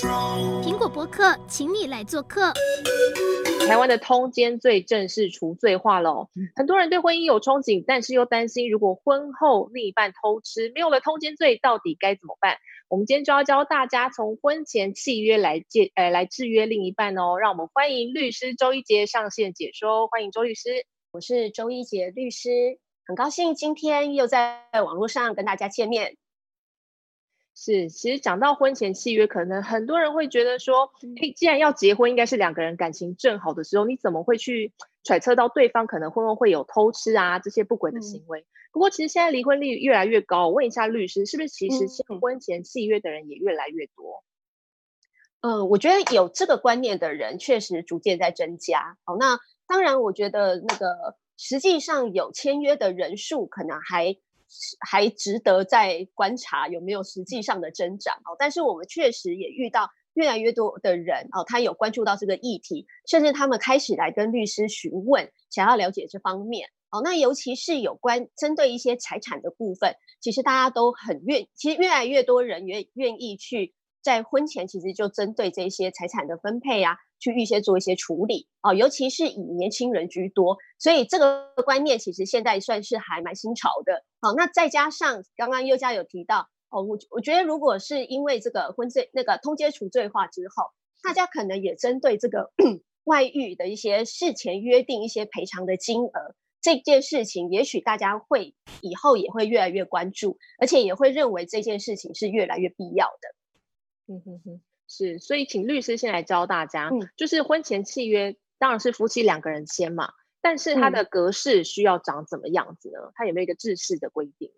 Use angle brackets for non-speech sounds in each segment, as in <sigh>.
苹果博客，请你来做客。台湾的通奸罪正式除罪化了，很多人对婚姻有憧憬，但是又担心，如果婚后另一半偷吃，没有了通奸罪，到底该怎么办？我们今天就要教大家从婚前契约来戒，呃，来制约另一半哦。让我们欢迎律师周一杰上线解说，欢迎周律师，我是周一杰律师，很高兴今天又在网络上跟大家见面。是，其实讲到婚前契约，可能很多人会觉得说，诶，既然要结婚，应该是两个人感情正好的时候，你怎么会去揣测到对方可能婚后会有偷吃啊这些不轨的行为？嗯、不过，其实现在离婚率越来越高，我问一下律师，是不是其实签婚前契约的人也越来越多？嗯，呃、我觉得有这个观念的人确实逐渐在增加。好，那当然，我觉得那个实际上有签约的人数可能还。还值得再观察有没有实际上的增长哦，但是我们确实也遇到越来越多的人哦，他有关注到这个议题，甚至他们开始来跟律师询问，想要了解这方面哦。那尤其是有关针对一些财产的部分，其实大家都很愿，其实越来越多人愿愿意去在婚前其实就针对这些财产的分配啊。去预先做一些处理啊，尤其是以年轻人居多，所以这个观念其实现在算是还蛮新潮的。好，那再加上刚刚宥嘉有提到哦，我我觉得如果是因为这个婚罪那个通奸除罪化之后，大家可能也针对这个 <clears throat> 外遇的一些事前约定一些赔偿的金额这件事情，也许大家会以后也会越来越关注，而且也会认为这件事情是越来越必要的。嗯哼哼。是，所以请律师先来教大家，嗯，就是婚前契约当然是夫妻两个人签嘛，但是它的格式需要长怎么样子呢？嗯、它有没有一个制式的规定？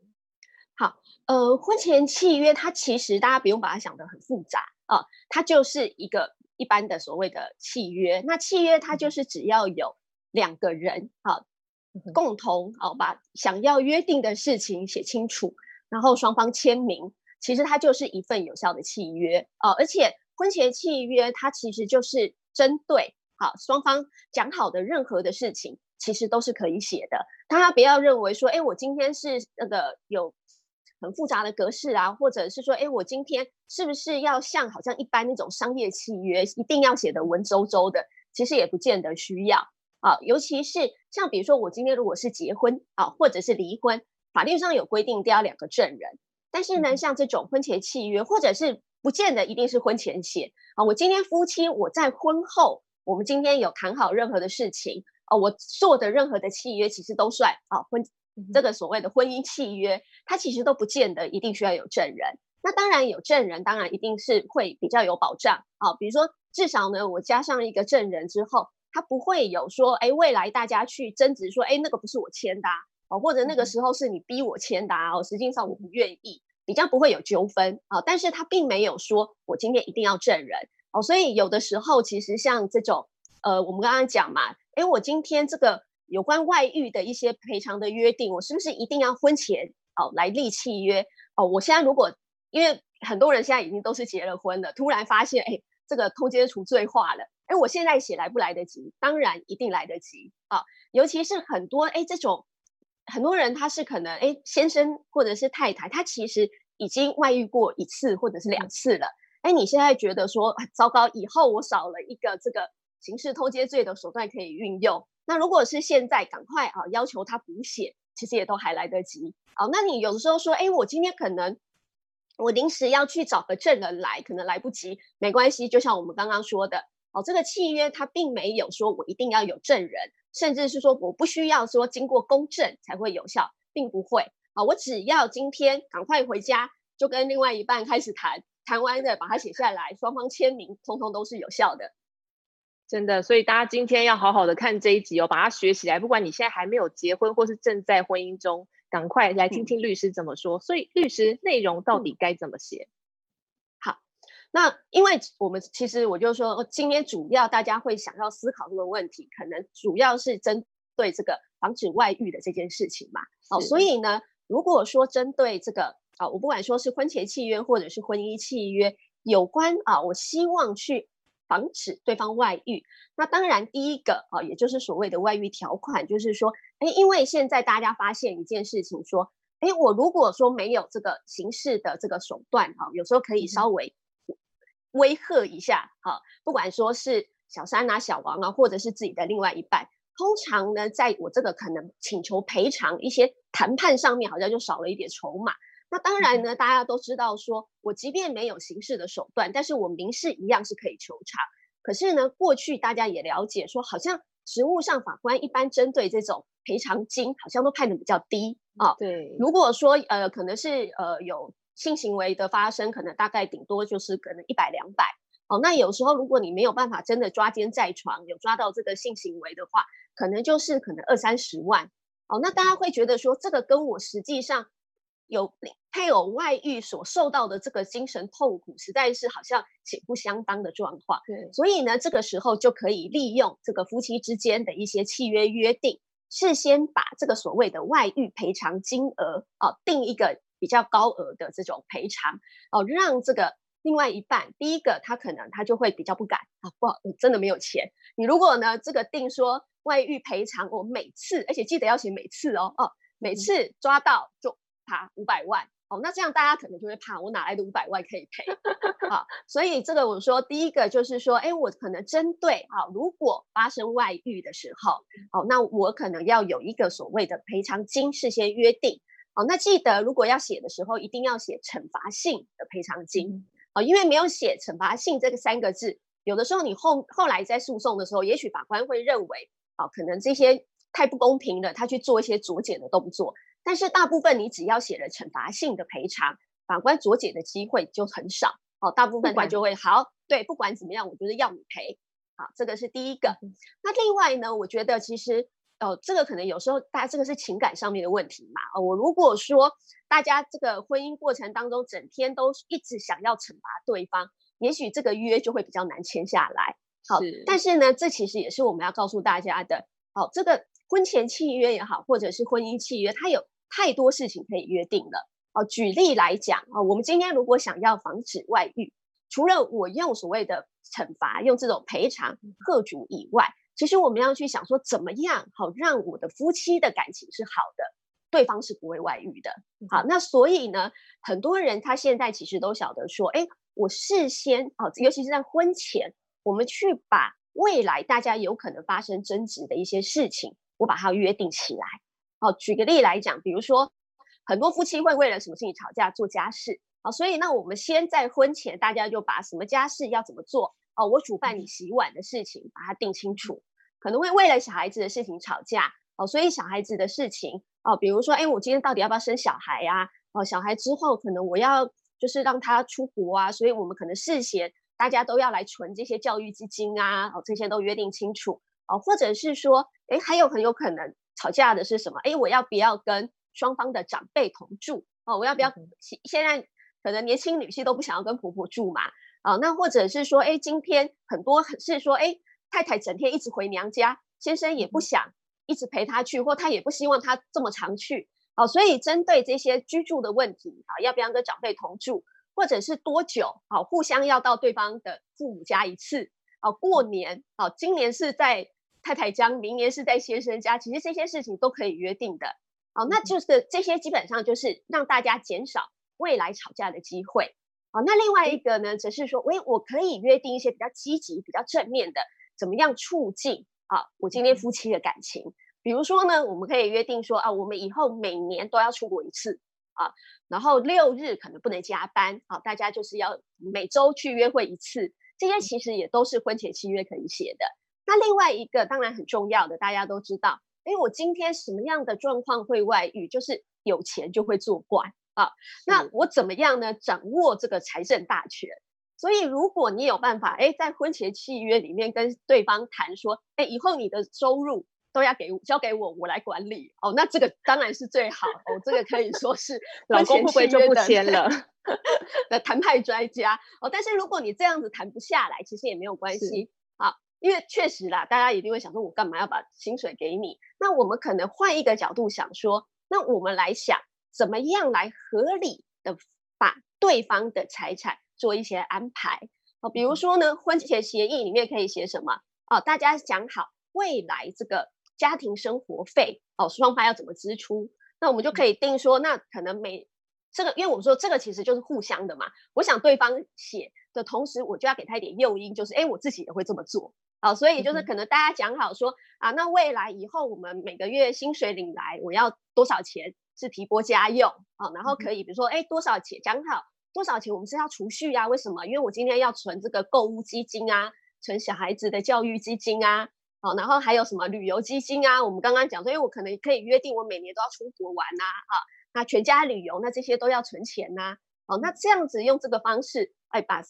好，呃，婚前契约它其实大家不用把它想得很复杂啊、呃，它就是一个一般的所谓的契约。那契约它就是只要有两个人啊、呃、共同啊、呃、把想要约定的事情写清楚，然后双方签名，其实它就是一份有效的契约啊、呃，而且。婚前契约，它其实就是针对好双方讲好的任何的事情，其实都是可以写的。大家不要认为说，哎，我今天是那个有很复杂的格式啊，或者是说，哎，我今天是不是要像好像一般那种商业契约，一定要写的文绉绉的？其实也不见得需要啊。尤其是像比如说，我今天如果是结婚啊，或者是离婚，法律上有规定都要两个证人。但是呢，像这种婚前契约，或者是不见得一定是婚前写啊。我今天夫妻我在婚后，我们今天有谈好任何的事情啊，我做的任何的契约其实都算啊婚这个所谓的婚姻契约，它其实都不见得一定需要有证人。那当然有证人，当然一定是会比较有保障啊。比如说至少呢，我加上一个证人之后，他不会有说，哎，未来大家去争执说，哎，那个不是我签的啊，或者那个时候是你逼我签的啊，实际上我不愿意。比较不会有纠纷啊，但是他并没有说我今天一定要证人哦，所以有的时候其实像这种呃，我们刚刚讲嘛，诶，我今天这个有关外遇的一些赔偿的约定，我是不是一定要婚前哦来立契约哦？我现在如果因为很多人现在已经都是结了婚了，突然发现诶，这个通奸除罪化了，诶，我现在写来不来得及？当然一定来得及啊，尤其是很多诶这种。很多人他是可能哎，先生或者是太太，他其实已经外遇过一次或者是两次了。哎，你现在觉得说糟糕，以后我少了一个这个刑事偷窃罪的手段可以运用。那如果是现在赶快啊要求他补血，其实也都还来得及。好，那你有的时候说，哎，我今天可能我临时要去找个证人来，可能来不及，没关系。就像我们刚刚说的，哦，这个契约它并没有说我一定要有证人。甚至是说，我不需要说经过公证才会有效，并不会啊。我只要今天赶快回家，就跟另外一半开始谈，谈完的把它写下来，双方签名，通通都是有效的。真的，所以大家今天要好好的看这一集哦，把它学起来。不管你现在还没有结婚，或是正在婚姻中，赶快来听听律师怎么说。嗯、所以律师内容到底该怎么写？嗯那因为我们其实我就说，今天主要大家会想要思考这个问题，可能主要是针对这个防止外遇的这件事情嘛。好，所以呢，如果说针对这个啊，我不管说是婚前契约或者是婚姻契约有关啊，我希望去防止对方外遇，那当然第一个啊，也就是所谓的外遇条款，就是说，哎，因为现在大家发现一件事情，说，哎，我如果说没有这个刑事的这个手段啊，有时候可以稍微。威吓一下，啊，不管说是小三啊、小王啊，或者是自己的另外一半，通常呢，在我这个可能请求赔偿一些谈判上面，好像就少了一点筹码。那当然呢，大家都知道说，说我即便没有刑事的手段，但是我民事一样是可以求偿。可是呢，过去大家也了解说，好像实务上法官一般针对这种赔偿金，好像都判的比较低啊。对，如果说呃，可能是呃有性行为的发生，可能大概顶多就是可能一百两百。哦，那有时候如果你没有办法真的抓奸在床，有抓到这个性行为的话，可能就是可能二三十万。哦，那大家会觉得说，这个跟我实际上。有配偶外遇所受到的这个精神痛苦，实在是好像且不相当的状况。对，所以呢，这个时候就可以利用这个夫妻之间的一些契约约定，事先把这个所谓的外遇赔偿金额啊，定一个比较高额的这种赔偿哦，让这个另外一半，第一个他可能他就会比较不敢啊，不好，我真的没有钱。你如果呢这个定说外遇赔偿，我每次，而且记得要写每次哦哦，每次抓到就。罚五百万哦，那这样大家可能就会怕，我哪来的五百万可以赔啊？所以这个我说第一个就是说，哎，我可能针对啊，如果发生外遇的时候，哦，那我可能要有一个所谓的赔偿金事先约定哦。那记得如果要写的时候，一定要写惩罚性的赔偿金哦，因为没有写惩罚性这个三个字，有的时候你后后来在诉讼的时候，也许法官会认为哦，可能这些太不公平了，他去做一些酌减的动作。但是大部分你只要写了惩罚性的赔偿，法官酌减的机会就很少哦。大部分他就会好，对，不管怎么样，我就是要你赔。好，这个是第一个。那另外呢，我觉得其实呃，这个可能有时候大家这个是情感上面的问题嘛。哦，我如果说大家这个婚姻过程当中整天都一直想要惩罚对方，也许这个约就会比较难签下来。好，是。但是呢，这其实也是我们要告诉大家的。好，这个婚前契约也好，或者是婚姻契约，它有。太多事情可以约定了哦。举例来讲啊，我们今天如果想要防止外遇，除了我用所谓的惩罚、用这种赔偿各主以外，其实我们要去想说，怎么样好让我的夫妻的感情是好的，对方是不会外遇的。好，那所以呢，很多人他现在其实都晓得说，哎，我事先啊，尤其是在婚前，我们去把未来大家有可能发生争执的一些事情，我把它约定起来。好，举个例来讲，比如说很多夫妻会为了什么事情吵架，做家事。好，所以那我们先在婚前，大家就把什么家事要怎么做哦，我煮饭你洗碗的事情把它定清楚。可能会为了小孩子的事情吵架哦，所以小孩子的事情哦，比如说，哎，我今天到底要不要生小孩呀？哦，小孩之后可能我要就是让他出国啊，所以我们可能事先大家都要来存这些教育基金啊，哦，这些都约定清楚哦，或者是说，哎，还有很有可能。吵架的是什么？哎，我要不要跟双方的长辈同住？哦，我要不要？现在可能年轻女性都不想要跟婆婆住嘛。啊，那或者是说，哎，今天很多是说，哎，太太整天一直回娘家，先生也不想一直陪她去，或他也不希望她这么常去。哦，所以针对这些居住的问题，啊，要不要跟长辈同住，或者是多久？啊，互相要到对方的父母家一次。啊，过年，啊，今年是在。太太家，明年是在先生家，其实这些事情都可以约定的。好，那就是这些基本上就是让大家减少未来吵架的机会。好，那另外一个呢，则是说，喂，我可以约定一些比较积极、比较正面的，怎么样促进啊我今天夫妻的感情？比如说呢，我们可以约定说啊，我们以后每年都要出国一次啊，然后六日可能不能加班啊，大家就是要每周去约会一次。这些其实也都是婚前契约可以写的。那另外一个当然很重要的，大家都知道，哎，我今天什么样的状况会外遇？就是有钱就会作怪啊。那我怎么样呢？掌握这个财政大权。所以如果你有办法，哎，在婚前契约里面跟对方谈说，哎，以后你的收入都要给交给我，我来管理哦。那这个当然是最好哦。这个可以说是 <laughs> 老公会不会就不签了 <laughs> 的谈判专家哦。但是如果你这样子谈不下来，其实也没有关系。因为确实啦，大家一定会想说，我干嘛要把薪水给你？那我们可能换一个角度想说，那我们来想，怎么样来合理的把对方的财产做一些安排？哦，比如说呢，婚前协议里面可以写什么？哦，大家讲好未来这个家庭生活费哦，双方要怎么支出？那我们就可以定说，那可能每这个，因为我们说这个其实就是互相的嘛。我想对方写的同时，我就要给他一点诱因，就是哎，我自己也会这么做。好，所以就是可能大家讲好说、嗯、啊，那未来以后我们每个月薪水领来，我要多少钱是提拨家用啊？然后可以比如说哎，多少钱讲好多少钱我们是要储蓄啊？为什么？因为我今天要存这个购物基金啊，存小孩子的教育基金啊。好，然后还有什么旅游基金啊？我们刚刚讲说，因为我可能可以约定我每年都要出国玩呐，啊，那全家旅游，那这些都要存钱呐。好，那这样子用这个方式，哎，把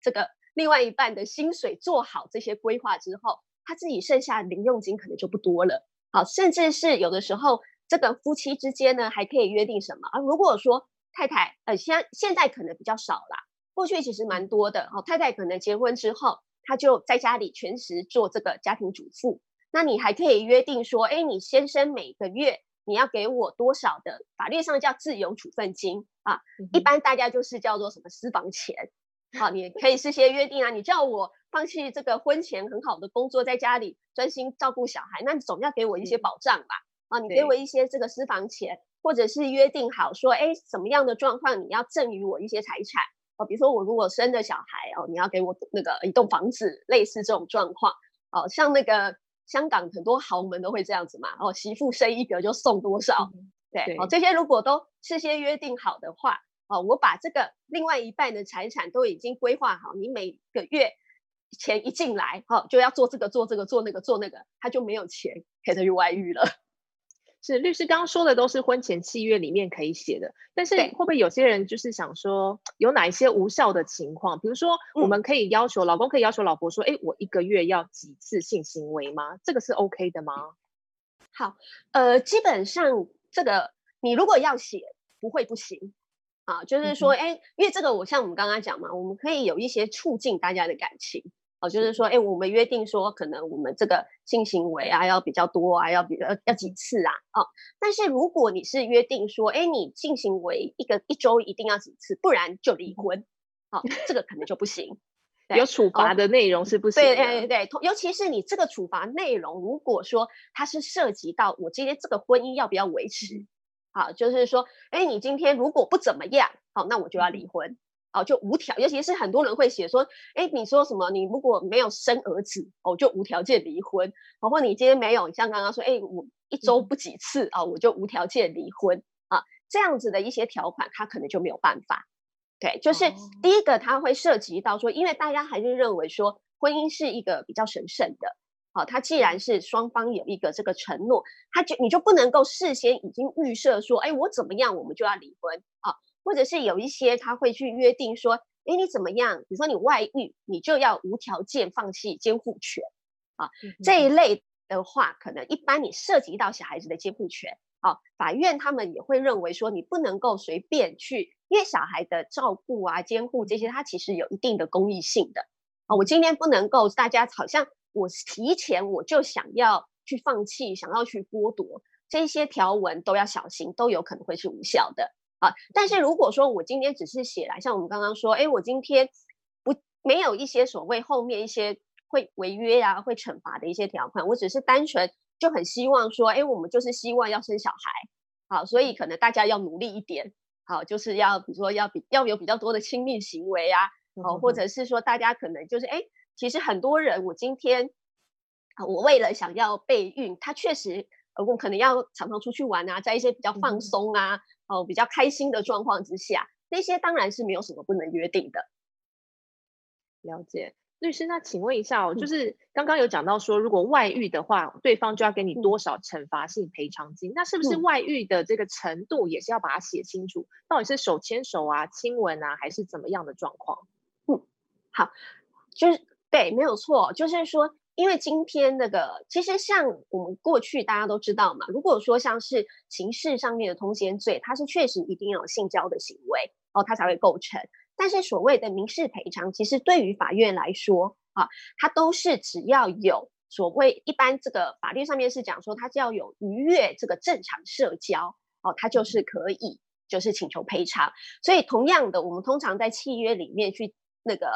这个。另外一半的薪水做好这些规划之后，他自己剩下的零用金可能就不多了。好，甚至是有的时候，这个夫妻之间呢，还可以约定什么？啊如果说太太，呃，现现在可能比较少啦，过去其实蛮多的。哦，太太可能结婚之后，她就在家里全职做这个家庭主妇。那你还可以约定说，哎，你先生每个月你要给我多少的，法律上叫自由处分金啊，一般大家就是叫做什么私房钱。好，你可以事先约定啊。你叫我放弃这个婚前很好的工作，在家里专心照顾小孩，那你总要给我一些保障吧？啊，你给我一些这个私房钱，或者是约定好说，哎，什么样的状况你要赠予我一些财产？哦，比如说我如果生的小孩哦，你要给我那个一栋房子，类似这种状况。哦，像那个香港很多豪门都会这样子嘛。哦，媳妇生一个就送多少？嗯、对，对哦，这些如果都事先约定好的话。哦，我把这个另外一半的财产都已经规划好，你每个月钱一进来，哦，就要做这个做这个做那个做那个，他就没有钱可以去外遇了。是律师刚刚说的都是婚前契约里面可以写的，但是会不会有些人就是想说，有哪一些无效的情况？比如说，我们可以要求、嗯、老公可以要求老婆说，哎，我一个月要几次性行为吗？这个是 OK 的吗？好，呃，基本上这个你如果要写，不会不行。啊，就是说，哎、欸，因为这个，我像我们刚刚讲嘛，我们可以有一些促进大家的感情，就是。说，哎、欸，我们约定说，可能我们这个性行为啊要比较多啊，要比较要几次啊，哦、啊，但是如果你是约定说，哎、欸，你性行为一个一周一定要几次，不然就离婚，哦、啊，这个可能就不行，<laughs> 有处罚的内容是不行的，对对对，尤其是你这个处罚内容，如果说它是涉及到我今天这个婚姻要不要维持。好，就是说，哎，你今天如果不怎么样，好，那我就要离婚，好，就无条，尤其是很多人会写说，哎，你说什么？你如果没有生儿子，哦，就无条件离婚，包括你今天没有，像刚刚说，哎，我一周不几次啊，我就无条件离婚啊，这样子的一些条款，他可能就没有办法。对，就是第一个，他会涉及到说，因为大家还是认为说，婚姻是一个比较神圣的。好，他既然是双方有一个这个承诺，他就你就不能够事先已经预设说，哎，我怎么样，我们就要离婚啊？或者是有一些他会去约定说，哎，你怎么样？比如说你外遇，你就要无条件放弃监护权啊。这一类的话，可能一般你涉及到小孩子的监护权，啊，法院他们也会认为说，你不能够随便去，因为小孩的照顾啊、监护这些，它其实有一定的公益性的啊。我今天不能够大家好像。我提前我就想要去放弃，想要去剥夺这些条文都要小心，都有可能会是无效的啊。但是如果说我今天只是写来，像我们刚刚说，哎，我今天不没有一些所谓后面一些会违约啊、会惩罚的一些条款，我只是单纯就很希望说，哎，我们就是希望要生小孩，好，所以可能大家要努力一点，好，就是要比如说要比要有比较多的亲密行为啊，好，或者是说大家可能就是哎。其实很多人，我今天啊，我为了想要备孕，他确实，我可能要常常出去玩啊，在一些比较放松啊，哦、嗯，比较开心的状况之下，那些当然是没有什么不能约定的。了解，律师，那请问一下哦，就是刚刚有讲到说，如果外遇的话，嗯、对方就要给你多少惩罚性赔偿金？嗯、那是不是外遇的这个程度也是要把它写清楚？到底是手牵手啊、亲吻啊，还是怎么样的状况？嗯，好，就是。对，没有错，就是说，因为今天那个，其实像我们过去大家都知道嘛，如果说像是刑事上面的通奸罪，它是确实一定要有性交的行为哦，它才会构成。但是所谓的民事赔偿，其实对于法院来说啊，它都是只要有所谓一般这个法律上面是讲说，它只要有逾越这个正常社交哦，它就是可以就是请求赔偿。所以同样的，我们通常在契约里面去那个。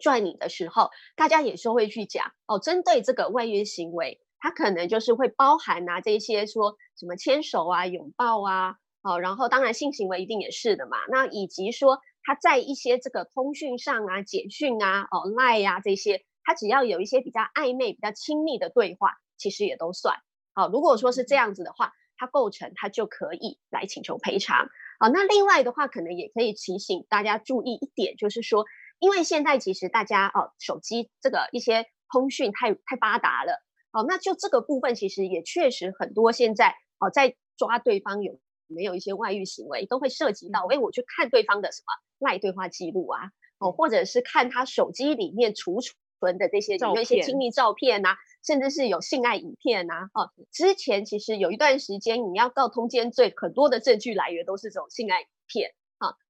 赚你的时候，大家也是会去讲哦，针对这个外遇行为，它可能就是会包含啊这些说什么牵手啊、拥抱啊，好，然后当然性行为一定也是的嘛。那以及说他在一些这个通讯上啊、简讯啊、哦 Line 呀、啊、这些，他只要有一些比较暧昧、比较亲密的对话，其实也都算。好，如果说是这样子的话，它构成它就可以来请求赔偿。好，那另外的话，可能也可以提醒大家注意一点，就是说，因为现在其实大家哦，手机这个一些通讯太太发达了。哦，那就这个部分，其实也确实很多现在哦，在抓对方有。没有一些外遇行为，都会涉及到，哎，我去看对方的什么赖对话记录啊，哦，或者是看他手机里面储存的这些有一些亲密照片呐、啊，甚至是有性爱影片呐、啊，哦，之前其实有一段时间，你要告通奸罪，很多的证据来源都是这种性爱影片，啊，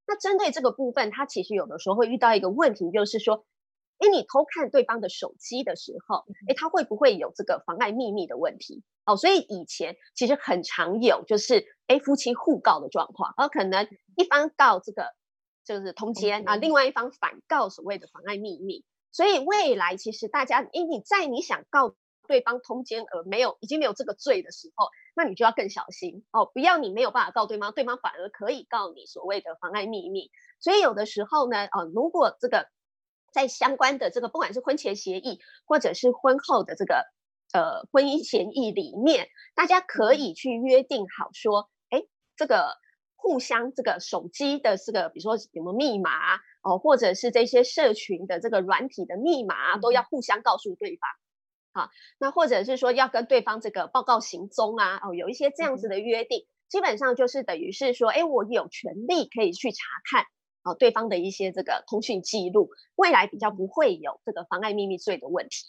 那针对这个部分，他其实有的时候会遇到一个问题，就是说，哎，你偷看对方的手机的时候，哎，他会不会有这个妨碍秘密的问题？哦，所以以前其实很常有，就是哎夫妻互告的状况，而可能一方告这个就是通奸啊，另外一方反告所谓的妨碍秘密。所以未来其实大家，哎你在你想告对方通奸而没有已经没有这个罪的时候，那你就要更小心哦，不要你没有办法告对方，对方反而可以告你所谓的妨碍秘密。所以有的时候呢，呃，如果这个在相关的这个不管是婚前协议或者是婚后的这个。呃，婚姻协议里面，大家可以去约定好说，哎，这个互相这个手机的这个，比如说有没有密码哦，或者是这些社群的这个软体的密码，都要互相告诉对方。好，那或者是说要跟对方这个报告行踪啊，哦，有一些这样子的约定，基本上就是等于是说，哎，我有权利可以去查看哦对方的一些这个通讯记录，未来比较不会有这个妨碍秘密罪的问题。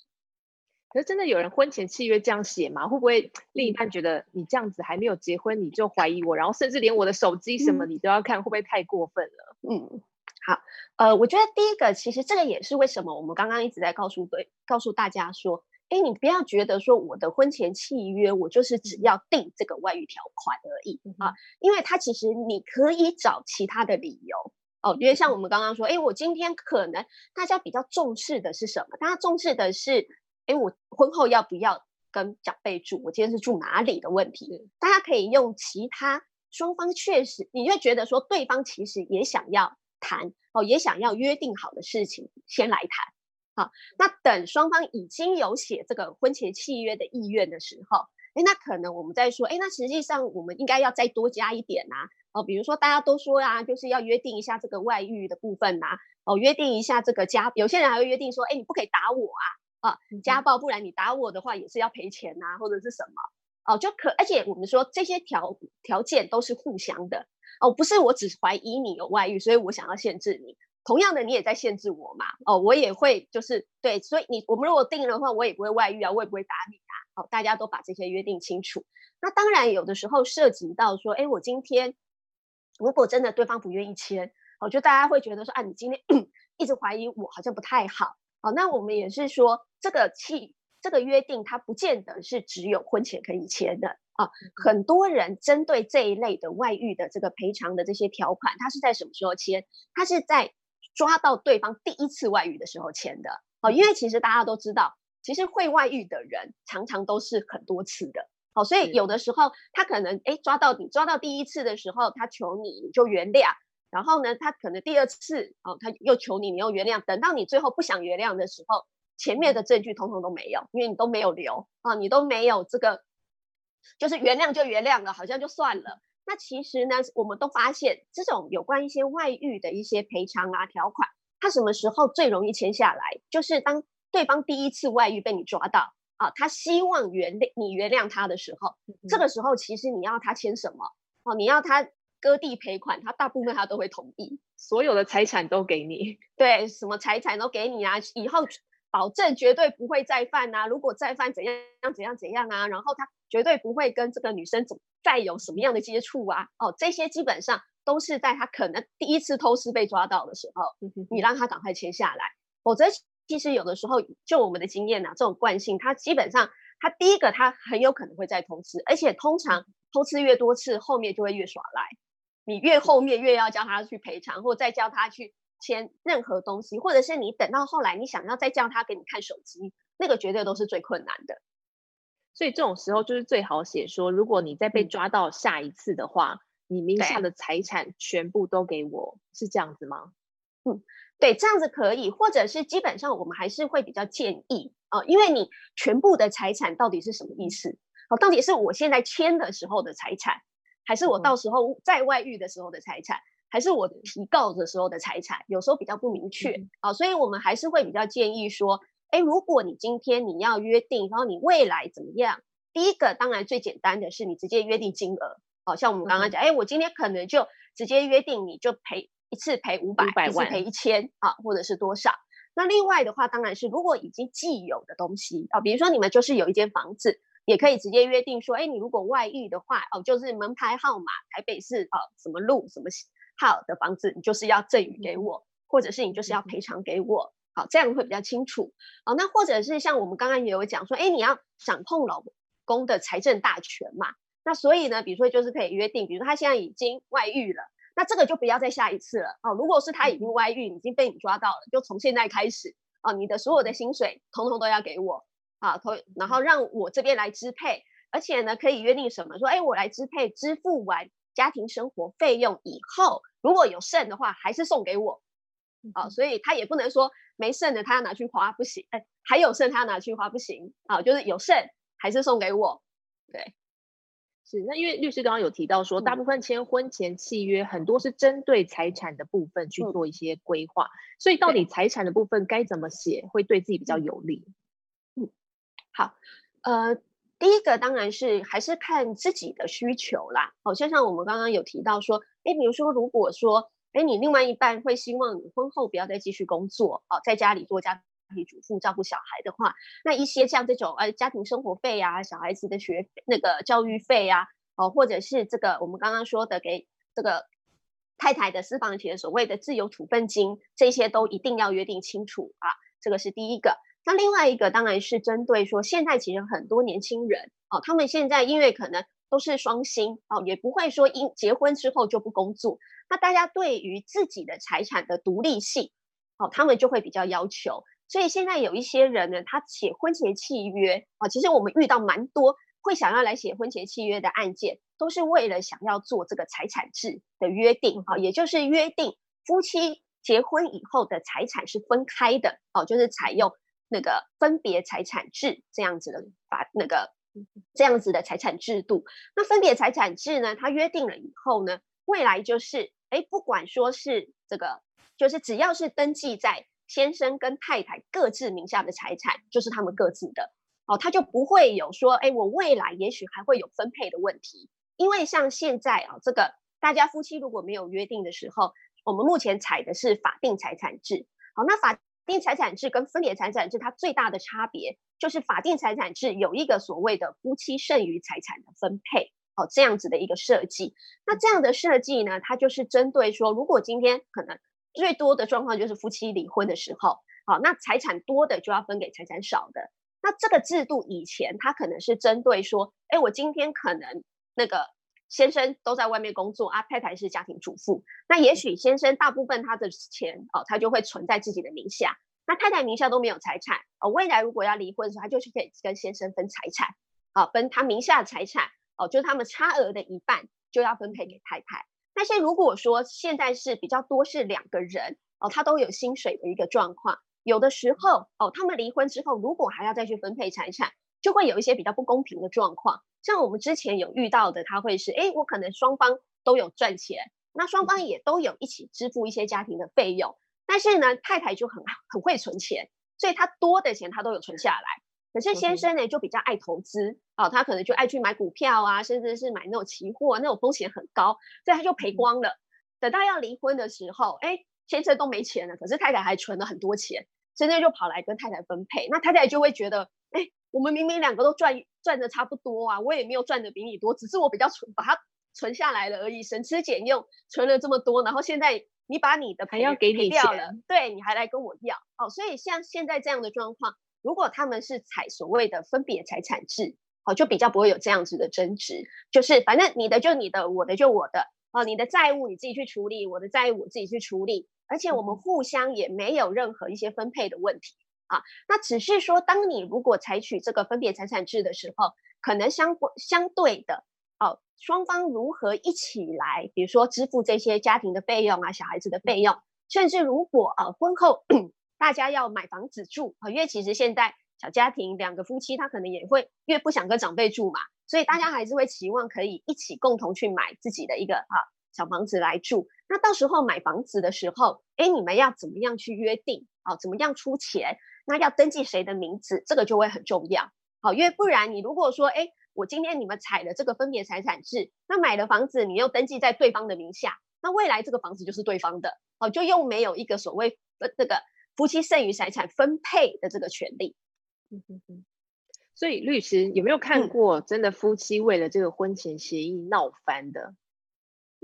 可是真的有人婚前契约这样写吗？会不会 <clears throat> 另一半觉得你这样子还没有结婚你就怀疑我，然后甚至连我的手机什么你都要看，会不会太过分了？嗯，好，呃，我觉得第一个其实这个也是为什么我们刚刚一直在告诉对告诉大家说，哎，你不要觉得说我的婚前契约我就是只要定这个外遇条款而已啊，因为它其实你可以找其他的理由哦，因为像我们刚刚说，哎，我今天可能大家比较重视的是什么？大家重视的是。哎，我婚后要不要跟长辈住？我今天是住哪里的问题？大家可以用其他双方确实，你会觉得说对方其实也想要谈哦，也想要约定好的事情先来谈。好，那等双方已经有写这个婚前契约的意愿的时候，哎，那可能我们再说，哎，那实际上我们应该要再多加一点呐。哦，比如说大家都说呀，就是要约定一下这个外遇的部分呐。哦，约定一下这个家，有些人还会约定说，哎，你不可以打我啊。啊，家暴，不然你打我的话也是要赔钱呐、啊，或者是什么？哦，就可，而且我们说这些条条件都是互相的哦，不是我只怀疑你有外遇，所以我想要限制你。同样的，你也在限制我嘛？哦，我也会就是对，所以你我们如果定了的话，我也不会外遇啊，我也不会打你啊。哦，大家都把这些约定清楚。那当然有的时候涉及到说，哎，我今天如果真的对方不愿意签，哦，就大家会觉得说，啊，你今天 <clears throat> 一直怀疑我，好像不太好。哦，那我们也是说，这个契这个约定，它不见得是只有婚前可以签的啊。很多人针对这一类的外遇的这个赔偿的这些条款，它是在什么时候签？它是在抓到对方第一次外遇的时候签的。好，因为其实大家都知道，其实会外遇的人常常都是很多次的。好，所以有的时候他可能哎抓到你抓到第一次的时候，他求你你就原谅。然后呢，他可能第二次哦，他又求你，你又原谅。等到你最后不想原谅的时候，前面的证据通通都没有，因为你都没有留啊，你都没有这个，就是原谅就原谅了，好像就算了。那其实呢，我们都发现这种有关一些外遇的一些赔偿啊条款，它什么时候最容易签下来？就是当对方第一次外遇被你抓到啊，他希望原谅你原谅他的时候，这个时候其实你要他签什么？哦，你要他。割地赔款，他大部分他都会同意，所有的财产都给你，<laughs> 对，什么财产都给你啊，以后保证绝对不会再犯啊，如果再犯怎样怎样怎样啊，然后他绝对不会跟这个女生怎再有什么样的接触啊，哦，这些基本上都是在他可能第一次偷吃被抓到的时候，你让他赶快签下来，否则其实有的时候就我们的经验啊，这种惯性，他基本上他第一个他很有可能会再偷吃，而且通常偷吃越多次，后面就会越耍赖。你越后面越要叫他去赔偿，或再叫他去签任何东西，或者是你等到后来你想要再叫他给你看手机，那个绝对都是最困难的。所以这种时候就是最好写说，如果你再被抓到下一次的话，你名下的财产全部都给我，是这样子吗？嗯，对，这样子可以，或者是基本上我们还是会比较建议啊、呃，因为你全部的财产到底是什么意思？哦、呃，到底是我现在签的时候的财产，还是我到时候在外遇的时候的财产，还是我提告的时候的财产？有时候比较不明确啊、呃，所以我们还是会比较建议说，哎，如果你今天你要约定，然后你未来怎么样？第一个当然最简单的是你直接约定金额，好像我们刚刚讲，哎、嗯，我今天可能就直接约定你就赔一次赔五百，一次赔一千啊，或者是多少？那另外的话，当然是如果已经既有的东西啊，比如说你们就是有一间房子，也可以直接约定说，哎，你如果外遇的话，哦，就是门牌号码台北市啊什么路什么号的房子，你就是要赠与给我，嗯、或者是你就是要赔偿给我，好，这样会比较清楚。好，那或者是像我们刚刚也有讲说，哎，你要掌控老公的财政大权嘛，那所以呢，比如说就是可以约定，比如说他现在已经外遇了，那这个就不要再下一次了哦。如果是他已经外遇，已经被你抓到了，就从现在开始哦，你的所有的薪水统统都要给我啊，头，然后让我这边来支配，而且呢，可以约定什么？说，哎，我来支配，支付完家庭生活费用以后，如果有剩的话，还是送给我啊。所以他也不能说没剩的他要拿去花不行，哎，还有剩他要拿去花不行啊，就是有剩。还是送给我，对，是那因为律师刚刚有提到说，大部分签婚前契约很多是针对财产的部分去做一些规划，嗯、所以到底财产的部分该怎么写会对自己比较有利？嗯，好，呃，第一个当然是还是看自己的需求啦。好，像像我们刚刚有提到说，哎，比如说如果说，哎，你另外一半会希望你婚后不要再继续工作，啊，在家里做家。庭主妇照顾小孩的话，那一些像这种呃家庭生活费啊、小孩子的学那个教育费啊，哦，或者是这个我们刚刚说的给这个太太的私房钱所谓的自由处分金，这些都一定要约定清楚啊。这个是第一个。那另外一个当然是针对说，现在其实很多年轻人哦，他们现在因为可能都是双薪哦，也不会说因结婚之后就不工作，那大家对于自己的财产的独立性哦，他们就会比较要求。所以现在有一些人呢，他写婚前契约啊，其实我们遇到蛮多会想要来写婚前契约的案件，都是为了想要做这个财产制的约定啊，也就是约定夫妻结婚以后的财产是分开的哦，就是采用那个分别财产制这样子的法，那个这样子的财产制度。那分别财产制呢，他约定了以后呢，未来就是哎，不管说是这个，就是只要是登记在。先生跟太太各自名下的财产就是他们各自的，哦，他就不会有说，哎，我未来也许还会有分配的问题，因为像现在啊，这个大家夫妻如果没有约定的时候，我们目前采的是法定财产制，好，那法定财产制跟分别财产制它最大的差别就是法定财产制有一个所谓的夫妻剩余财产的分配，哦，这样子的一个设计，那这样的设计呢，它就是针对说，如果今天可能。最多的状况就是夫妻离婚的时候，好，那财产多的就要分给财产少的。那这个制度以前它可能是针对说，哎，我今天可能那个先生都在外面工作啊，太太是家庭主妇，那也许先生大部分他的钱哦，他就会存在自己的名下，那太太名下都没有财产哦，未来如果要离婚的时候，他就是可以跟先生分财产，啊，分他名下的财产哦，就是他们差额的一半就要分配给太太。但是如果说现在是比较多是两个人哦，他都有薪水的一个状况，有的时候哦，他们离婚之后，如果还要再去分配财产，就会有一些比较不公平的状况。像我们之前有遇到的，他会是哎，我可能双方都有赚钱，那双方也都有一起支付一些家庭的费用，但是呢，太太就很很会存钱，所以他多的钱他都有存下来。可是先生呢，就比较爱投资啊，他可能就爱去买股票啊，甚至是买那种期货，那种风险很高，所以他就赔光了。等到要离婚的时候，哎，先生都没钱了，可是太太还存了很多钱，先生就跑来跟太太分配，那太太就会觉得，哎，我们明明两个都赚赚的差不多啊，我也没有赚的比你多，只是我比较存，把它存下来了而已，省吃俭用存了这么多，然后现在你把你的还要给你掉了，对，你还来跟我要，哦，所以像现在这样的状况。如果他们是采所谓的分别财产制，哦，就比较不会有这样子的争执，就是反正你的就你的，我的就我的，哦，你的债务你自己去处理，我的债务我自己去处理，而且我们互相也没有任何一些分配的问题啊。那只是说，当你如果采取这个分别财产制的时候，可能相相对的，哦，双方如何一起来，比如说支付这些家庭的费用啊，小孩子的费用，甚至如果呃婚后大家要买房子住啊，因为其实现在小家庭两个夫妻他可能也会因为不想跟长辈住嘛，所以大家还是会期望可以一起共同去买自己的一个啊小房子来住。那到时候买房子的时候，哎，你们要怎么样去约定啊？怎么样出钱？那要登记谁的名字？这个就会很重要。好，因为不然你如果说，哎，我今天你们采了这个分别财产制，那买了房子你又登记在对方的名下，那未来这个房子就是对方的，好，就又没有一个所谓的这个夫妻剩余财产分配的这个权利。嗯哼哼。所以律师有没有看过真的夫妻为了这个婚前协议闹翻的？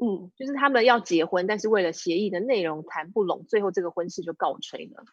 嗯，就是他们要结婚，但是为了协议的内容谈不拢，最后这个婚事就告吹了。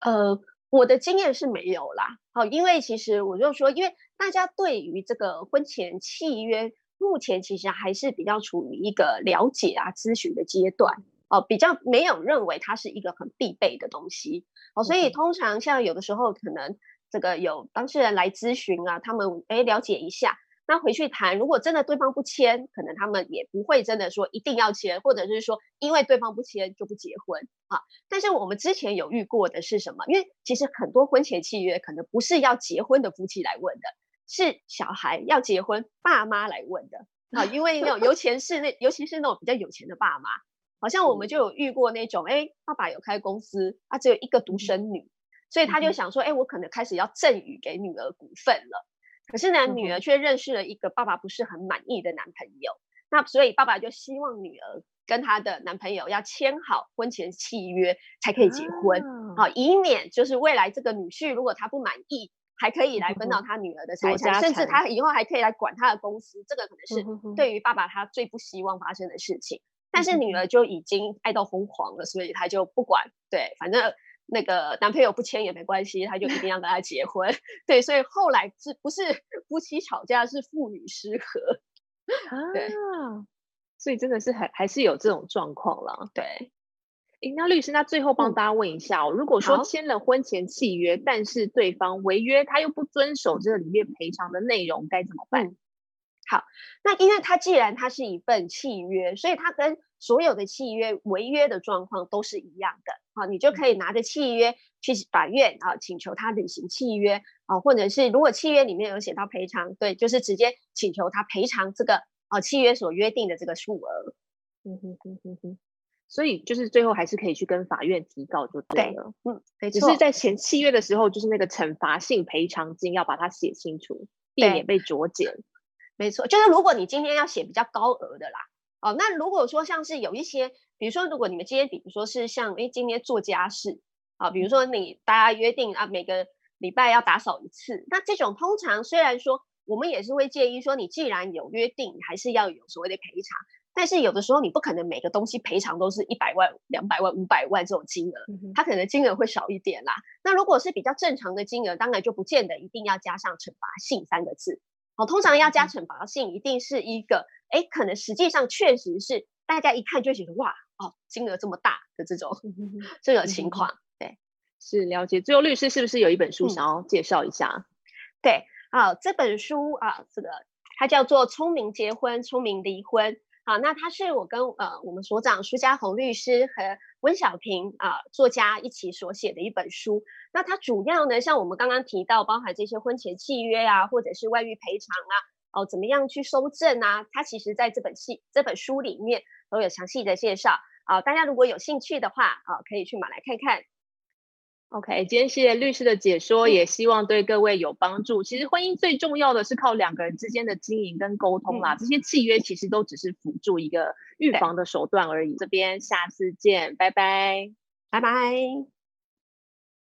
呃。我的经验是没有啦，好，因为其实我就说，因为大家对于这个婚前契约，目前其实还是比较处于一个了解啊、咨询的阶段，哦，比较没有认为它是一个很必备的东西，哦，所以通常像有的时候可能这个有当事人来咨询啊，他们诶了解一下。那回去谈，如果真的对方不签，可能他们也不会真的说一定要签，或者是说因为对方不签就不结婚啊。但是我们之前有遇过的是什么？因为其实很多婚前契约可能不是要结婚的夫妻来问的，是小孩要结婚爸妈来问的啊。因为那种尤其是那尤其是那种比较有钱的爸妈，好像我们就有遇过那种，哎，爸爸有开公司，他只有一个独生女，所以他就想说，哎，我可能开始要赠予给女儿股份了。可是呢，女儿却认识了一个爸爸不是很满意的男朋友，嗯、那所以爸爸就希望女儿跟她的男朋友要签好婚前契约才可以结婚，好、啊，以免就是未来这个女婿如果他不满意，还可以来分到他女儿的财产，甚至他以后还可以来管他的公司，这个可能是对于爸爸他最不希望发生的事情。但是女儿就已经爱到疯狂了，所以他就不管，对，反正。那个男朋友不签也没关系，他就一定要跟他结婚。<laughs> 对，所以后来是不是夫妻吵架，是父女失和啊？对，所以真的是还还是有这种状况了。对，那律师，那最后帮大家问一下哦，嗯、如果说签了婚前契约，但是对方违约，他又不遵守这个里面赔偿的内容，该怎么办？嗯好，那因为它既然它是一份契约，所以它跟所有的契约违约的状况都是一样的。好，你就可以拿着契约去法院啊，请求他履行契约啊，或者是如果契约里面有写到赔偿，对，就是直接请求他赔偿这个啊契约所约定的这个数额。嗯哼哼哼哼，所以就是最后还是可以去跟法院提告就对了。对，嗯，没错。只是在签契约的时候，就是那个惩罚性赔偿金要把它写清楚，避免被酌减。没错，就是如果你今天要写比较高额的啦，哦，那如果说像是有一些，比如说如果你们今天，比如说是像哎今天做家事啊，比如说你大家约定啊每个礼拜要打扫一次，那这种通常虽然说我们也是会建议说，你既然有约定，还是要有所谓的赔偿，但是有的时候你不可能每个东西赔偿都是一百万、两百万、五百万这种金额，它可能金额会少一点啦。那如果是比较正常的金额，当然就不见得一定要加上惩罚性三个字。哦，通常要加惩罚性，一定是一个，哎，可能实际上确实是大家一看就觉得哇，哦，金额这么大的这种这种情况，对，是了解。最后律师是不是有一本书想要介绍一下？嗯、对，啊，这本书啊，这个它叫做《聪明结婚，聪明离婚》。好，那他是我跟呃我们所长苏家红律师和温小平啊、呃、作家一起所写的一本书。那它主要呢，像我们刚刚提到，包含这些婚前契约啊，或者是外遇赔偿啊，哦，怎么样去收证啊？它其实在这本戏这本书里面都有详细的介绍啊、呃。大家如果有兴趣的话啊、呃，可以去买来看看。OK，今天谢谢律师的解说，也希望对各位有帮助。其实婚姻最重要的是靠两个人之间的经营跟沟通啦，这些契约其实都只是辅助一个预防的手段而已。这边下次见，拜拜，拜拜。